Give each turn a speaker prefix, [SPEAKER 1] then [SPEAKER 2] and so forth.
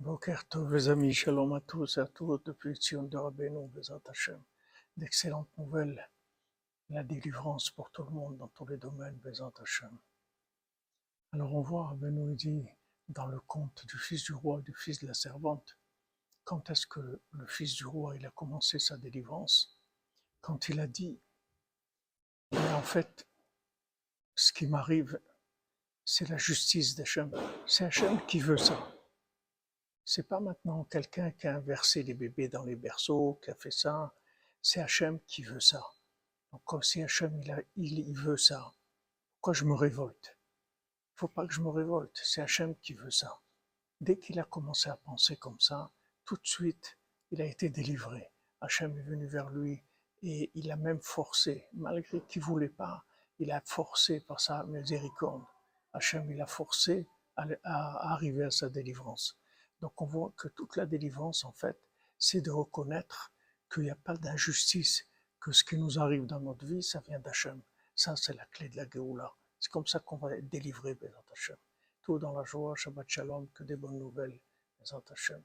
[SPEAKER 1] Boker Tov, les amis, shalom à tous et à toutes depuis Tzion de Rabbeinu, Bezat Hashem. D'excellentes nouvelles, la délivrance pour tout le monde dans tous les domaines, Bezat Hashem. Alors on voit, Rabbeinu dit dans le conte du fils du roi et du fils de la servante, quand est-ce que le fils du roi il a commencé sa délivrance? Quand il a dit, mais en fait, ce qui m'arrive, c'est la justice d'Hachem. C'est Hachem qui veut ça. C'est pas maintenant quelqu'un qui a inversé les bébés dans les berceaux, qui a fait ça. C'est Hachem qui veut ça. Donc comme si Hachem il, a, il, veut ça, pourquoi je me révolte? Il faut pas que je me révolte. C'est Hachem qui veut ça. Dès qu'il a commencé à penser comme ça, tout de suite, il a été délivré. Hachem est venu vers lui et il a même forcé, malgré qu'il voulait pas, il a forcé par sa miséricorde. Hachem, il a forcé à, à arriver à sa délivrance. Donc on voit que toute la délivrance, en fait, c'est de reconnaître qu'il n'y a pas d'injustice, que ce qui nous arrive dans notre vie, ça vient d'Hachem. Ça, c'est la clé de la Géoula. C'est comme ça qu'on va être délivré, Bézat Hachem. Tout dans la joie, Shabbat Shalom, que des bonnes nouvelles, Bézat Hachem.